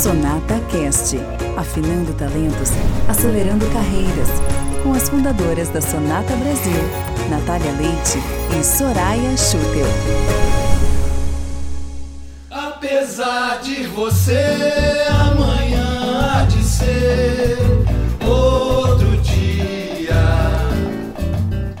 Sonata Cast, afinando talentos, acelerando carreiras, com as fundadoras da Sonata Brasil, Natália Leite e Soraya Schutel. Apesar de você, amanhã há de ser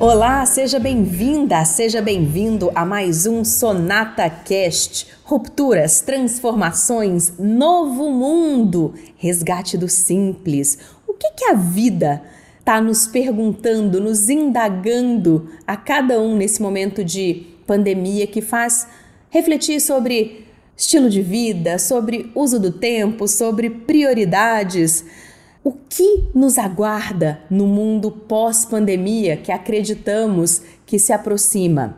Olá, seja bem-vinda, seja bem-vindo a mais um Sonata Cast. Rupturas, transformações, novo mundo, resgate do simples. O que, que a vida está nos perguntando, nos indagando a cada um nesse momento de pandemia que faz refletir sobre estilo de vida, sobre uso do tempo, sobre prioridades. O que nos aguarda no mundo pós-pandemia que acreditamos que se aproxima?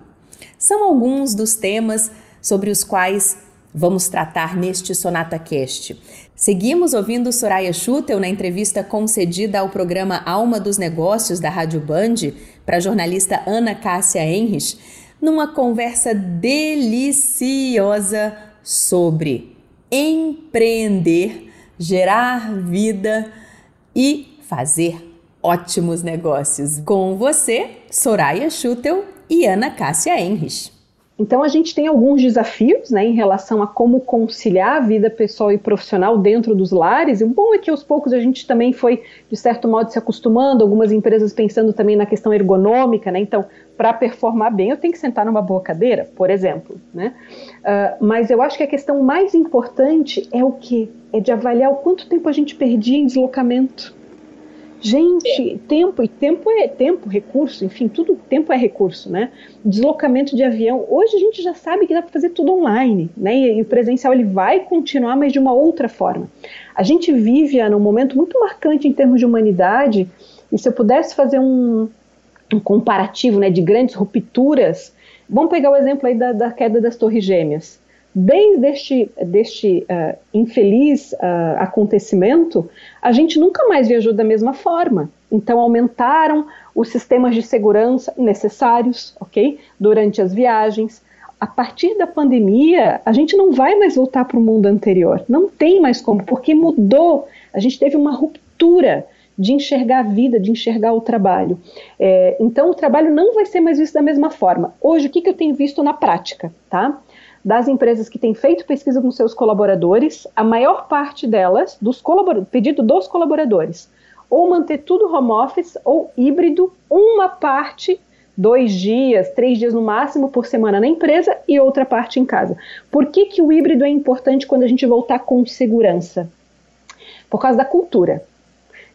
São alguns dos temas sobre os quais vamos tratar neste Sonata Cast. Seguimos ouvindo Soraya Schutel na entrevista concedida ao programa Alma dos Negócios da Rádio Band para a jornalista Ana Cássia Henrich, numa conversa deliciosa sobre empreender, gerar vida e fazer ótimos negócios. Com você, Soraya Schutel e Ana Cássia Henrich. Então a gente tem alguns desafios né, em relação a como conciliar a vida pessoal e profissional dentro dos lares. E o bom é que aos poucos a gente também foi, de certo modo, se acostumando, algumas empresas pensando também na questão ergonômica, né? Então, para performar bem, eu tenho que sentar numa boa cadeira, por exemplo. Né? Uh, mas eu acho que a questão mais importante é o que? É de avaliar o quanto tempo a gente perdia em deslocamento. Gente, é. tempo, e tempo é tempo, recurso, enfim, tudo, tempo é recurso, né? Deslocamento de avião, hoje a gente já sabe que dá para fazer tudo online, né? E, e, o presencial ele vai continuar, mas de uma outra forma. A gente vive num momento muito marcante em termos de humanidade, e se eu pudesse fazer um, um comparativo, né, de grandes rupturas, vamos pegar o exemplo aí da, da queda das torres gêmeas desde este, deste uh, infeliz uh, acontecimento, a gente nunca mais viajou da mesma forma. Então aumentaram os sistemas de segurança necessários, ok, durante as viagens. A partir da pandemia, a gente não vai mais voltar para o mundo anterior. Não tem mais como, porque mudou. A gente teve uma ruptura de enxergar a vida, de enxergar o trabalho. É, então, o trabalho não vai ser mais visto da mesma forma. Hoje, o que, que eu tenho visto na prática, tá? Das empresas que têm feito pesquisa com seus colaboradores, a maior parte delas, dos pedido dos colaboradores, ou manter tudo home office ou híbrido, uma parte dois dias, três dias no máximo por semana na empresa e outra parte em casa. Por que, que o híbrido é importante quando a gente voltar com segurança? Por causa da cultura.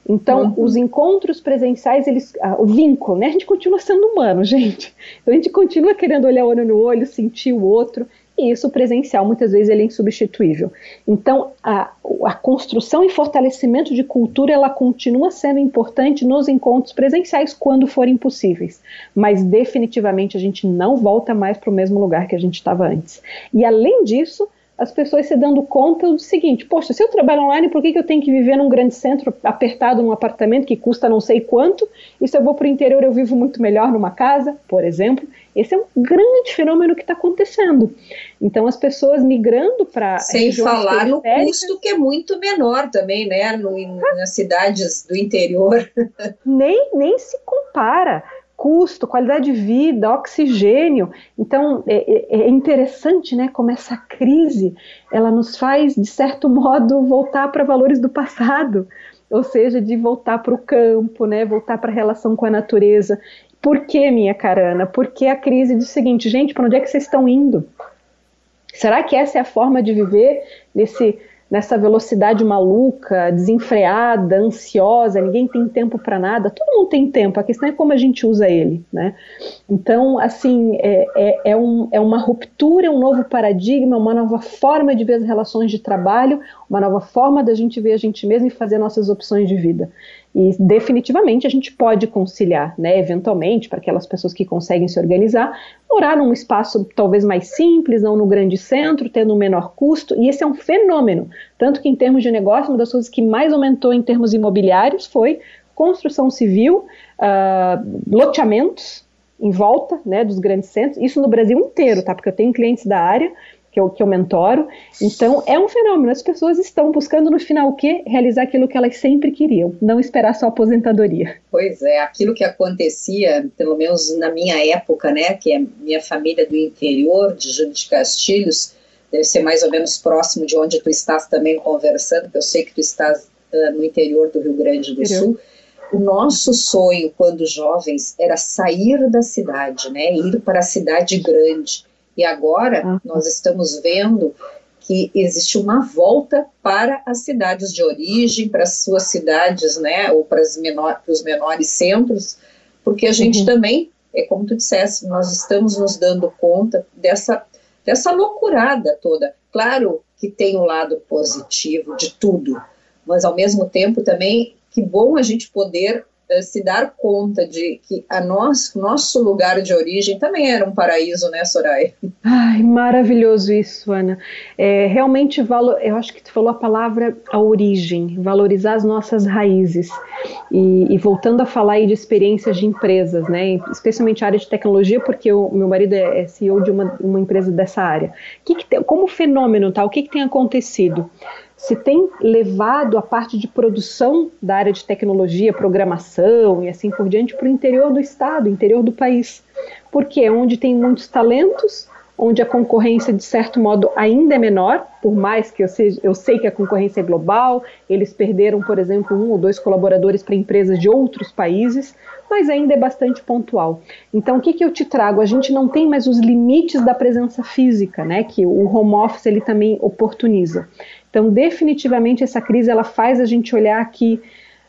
Então, uhum. os encontros presenciais, eles, ah, o vínculo, né? A gente continua sendo humano, gente. Então, a gente continua querendo olhar olho no olho, sentir o outro e isso presencial muitas vezes ele é insubstituível. Então a, a construção e fortalecimento de cultura ela continua sendo importante nos encontros presenciais quando forem possíveis, mas definitivamente a gente não volta mais para o mesmo lugar que a gente estava antes. E além disso as pessoas se dando conta do seguinte: poxa, se eu trabalho online, por que, que eu tenho que viver num grande centro apertado num apartamento que custa não sei quanto? E se eu vou para o interior, eu vivo muito melhor numa casa, por exemplo? Esse é um grande fenômeno que está acontecendo. Então, as pessoas migrando para. Sem falar no custo que é muito menor também, né? No, nas cidades do interior. Nem, nem se compara custo, qualidade de vida, oxigênio. Então é, é, é, interessante, né, como essa crise ela nos faz de certo modo voltar para valores do passado, ou seja, de voltar para o campo, né, voltar para a relação com a natureza. Por que, minha carana? Porque a crise diz o seguinte, gente, para onde é que vocês estão indo? Será que essa é a forma de viver nesse nessa velocidade maluca, desenfreada, ansiosa, ninguém tem tempo para nada. Todo mundo tem tempo, a questão é como a gente usa ele, né? Então, assim, é, é, é, um, é uma ruptura, é um novo paradigma, uma nova forma de ver as relações de trabalho, uma nova forma da gente ver a gente mesmo e fazer nossas opções de vida. E definitivamente a gente pode conciliar, né, eventualmente, para aquelas pessoas que conseguem se organizar, morar num espaço talvez mais simples, não no grande centro, tendo um menor custo, e esse é um fenômeno. Tanto que, em termos de negócio, uma das coisas que mais aumentou em termos imobiliários foi construção civil, uh, loteamentos em volta né, dos grandes centros, isso no Brasil inteiro, tá? Porque eu tenho clientes da área que eu, que eu mentoro. Então, é um fenômeno. As pessoas estão buscando no final o quê? Realizar aquilo que elas sempre queriam, não esperar só aposentadoria. Pois é, aquilo que acontecia, pelo menos na minha época, né, que é minha família do interior, de Júlio de Castilhos, deve ser mais ou menos próximo de onde tu estás também conversando, que eu sei que tu estás uh, no interior do Rio Grande do Sul. O nosso sonho, quando jovens, era sair da cidade, né, ir para a cidade grande e agora uhum. nós estamos vendo que existe uma volta para as cidades de origem, para as suas cidades, né, ou para, menor, para os menores centros, porque a gente uhum. também, é como tu disseste, nós estamos nos dando conta dessa, dessa loucurada toda. Claro que tem um lado positivo de tudo, mas ao mesmo tempo também que bom a gente poder se dar conta de que a nosso, nosso lugar de origem também era um paraíso, né, Soraya? Ai, maravilhoso isso, Ana. É, realmente, eu acho que tu falou a palavra a origem, valorizar as nossas raízes. E, e, voltando a falar aí de experiências de empresas, né, especialmente a área de tecnologia, porque o meu marido é, é CEO de uma, uma empresa dessa área. Que que tem, como fenômeno, tá, o que, que tem acontecido? Se tem levado a parte de produção da área de tecnologia, programação e assim por diante para o interior do estado, interior do país. Porque é onde tem muitos talentos, onde a concorrência, de certo modo, ainda é menor, por mais que eu, seja, eu sei que a concorrência é global, eles perderam, por exemplo, um ou dois colaboradores para empresas de outros países, mas ainda é bastante pontual. Então, o que, que eu te trago? A gente não tem mais os limites da presença física, né, que o home office ele também oportuniza. Então, definitivamente, essa crise ela faz a gente olhar que,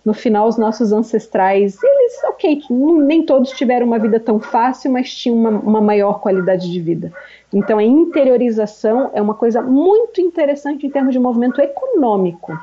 no final, os nossos ancestrais, eles, ok, nem todos tiveram uma vida tão fácil, mas tinham uma, uma maior qualidade de vida. Então, a interiorização é uma coisa muito interessante em termos de movimento econômico.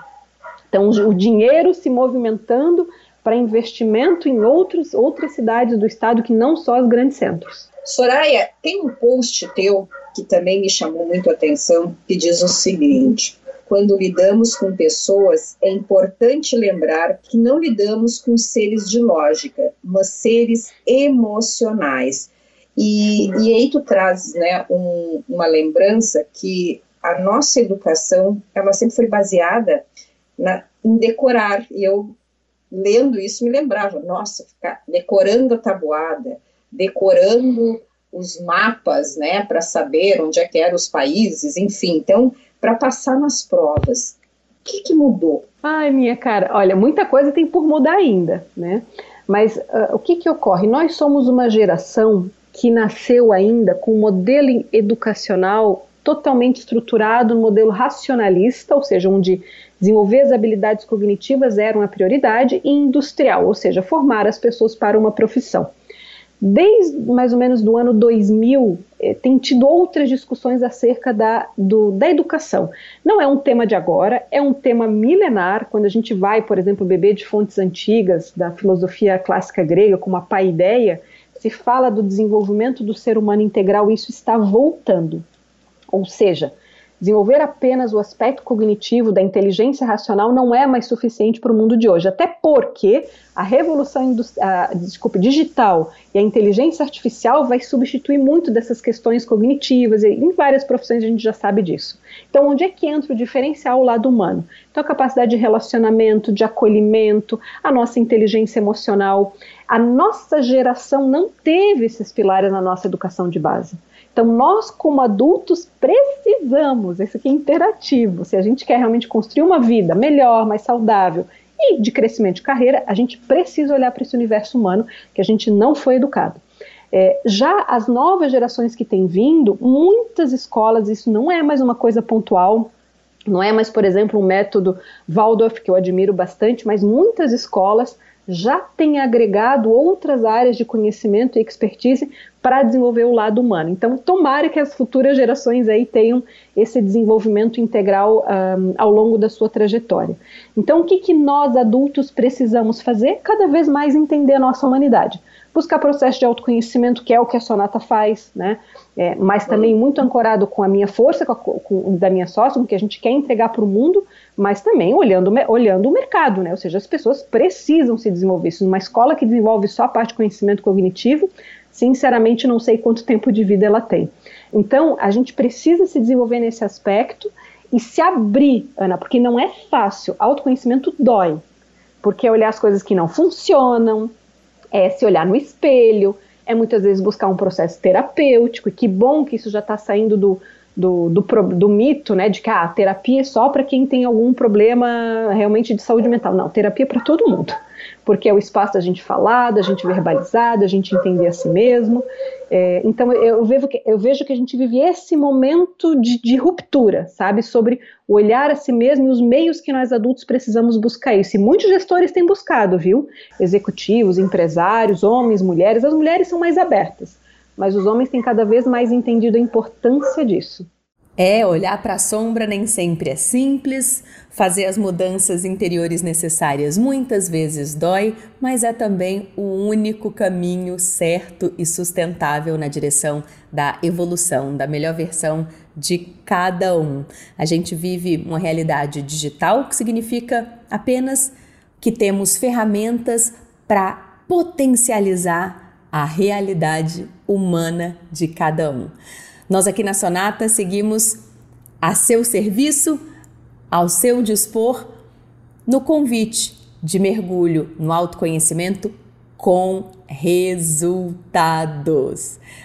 Então, o dinheiro se movimentando para investimento em outros, outras cidades do estado que não só os grandes centros. Soraya, tem um post teu que também me chamou muito a atenção, que diz o seguinte: quando lidamos com pessoas, é importante lembrar que não lidamos com seres de lógica, mas seres emocionais. E, e aí tu traz né, um, uma lembrança que a nossa educação ela sempre foi baseada na, em decorar. E eu, lendo isso, me lembrava, nossa, ficar decorando a tabuada, decorando os mapas, né, para saber onde é que eram os países, enfim. Então, para passar nas provas. O que, que, mudou? Ai, minha cara, olha, muita coisa tem por mudar ainda, né? Mas uh, o que, que ocorre? Nós somos uma geração que nasceu ainda com um modelo educacional totalmente estruturado, um modelo racionalista, ou seja, onde desenvolver as habilidades cognitivas era uma prioridade, e industrial, ou seja, formar as pessoas para uma profissão. Desde mais ou menos do ano 2000, eh, tem tido outras discussões acerca da, do, da educação. Não é um tema de agora, é um tema milenar. Quando a gente vai, por exemplo, beber de fontes antigas da filosofia clássica grega, como a paideia, se fala do desenvolvimento do ser humano integral, isso está voltando. Ou seja, Desenvolver apenas o aspecto cognitivo da inteligência racional não é mais suficiente para o mundo de hoje, até porque a revolução a, desculpa, digital e a inteligência artificial vai substituir muito dessas questões cognitivas, e em várias profissões a gente já sabe disso. Então, onde é que entra o diferencial o lado humano? Então, a capacidade de relacionamento, de acolhimento, a nossa inteligência emocional. A nossa geração não teve esses pilares na nossa educação de base. Então, nós, como adultos, precisamos, isso aqui é interativo. Se a gente quer realmente construir uma vida melhor, mais saudável e de crescimento de carreira, a gente precisa olhar para esse universo humano que a gente não foi educado. É, já as novas gerações que têm vindo, muitas escolas, isso não é mais uma coisa pontual, não é mais, por exemplo, um método Waldorf, que eu admiro bastante, mas muitas escolas já têm agregado outras áreas de conhecimento e expertise para desenvolver o lado humano. Então, tomara que as futuras gerações aí tenham esse desenvolvimento integral um, ao longo da sua trajetória. Então, o que, que nós adultos precisamos fazer? Cada vez mais entender a nossa humanidade. Buscar processo de autoconhecimento, que é o que a Sonata faz, né? É, mas também muito ancorado com a minha força, com, a, com da minha sócia, com o que a gente quer entregar para o mundo, mas também olhando, olhando o mercado, né? Ou seja, as pessoas precisam se desenvolver. Se uma escola que desenvolve só a parte de conhecimento cognitivo, sinceramente não sei quanto tempo de vida ela tem. Então, a gente precisa se desenvolver nesse aspecto e se abrir, Ana, porque não é fácil. Autoconhecimento dói, porque é olhar as coisas que não funcionam, é se olhar no espelho, é muitas vezes buscar um processo terapêutico, e que bom que isso já está saindo do, do, do, do, mito, né, de que a ah, terapia é só para quem tem algum problema realmente de saúde mental. Não, terapia é para todo mundo porque é o espaço da gente falar, da gente verbalizar, da gente entender a si mesmo. É, então eu vejo, que, eu vejo que a gente vive esse momento de, de, ruptura, sabe, sobre olhar a si mesmo e os meios que nós adultos precisamos buscar isso. E muitos gestores têm buscado, viu? Executivos, empresários, homens, mulheres. As mulheres são mais abertas, mas os homens têm cada vez mais entendido a importância disso. É, olhar para a sombra nem sempre é simples, fazer as mudanças interiores necessárias muitas vezes dói, mas é também o único caminho certo e sustentável na direção da evolução, da melhor versão de cada um. A gente vive uma realidade digital que significa apenas que temos ferramentas para potencializar a realidade humana de cada um. Nós aqui na Sonata seguimos a seu serviço, ao seu dispor, no convite de mergulho no autoconhecimento com resultados.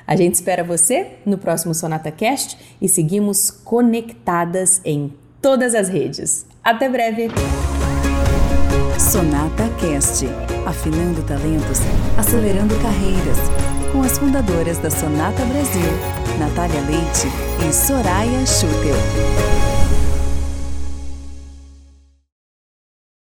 A gente espera você no próximo Sonata Cast e seguimos conectadas em todas as redes. Até breve! Sonata Cast, afinando talentos, acelerando carreiras, com as fundadoras da Sonata Brasil Natália Leite e Soraya Schutel.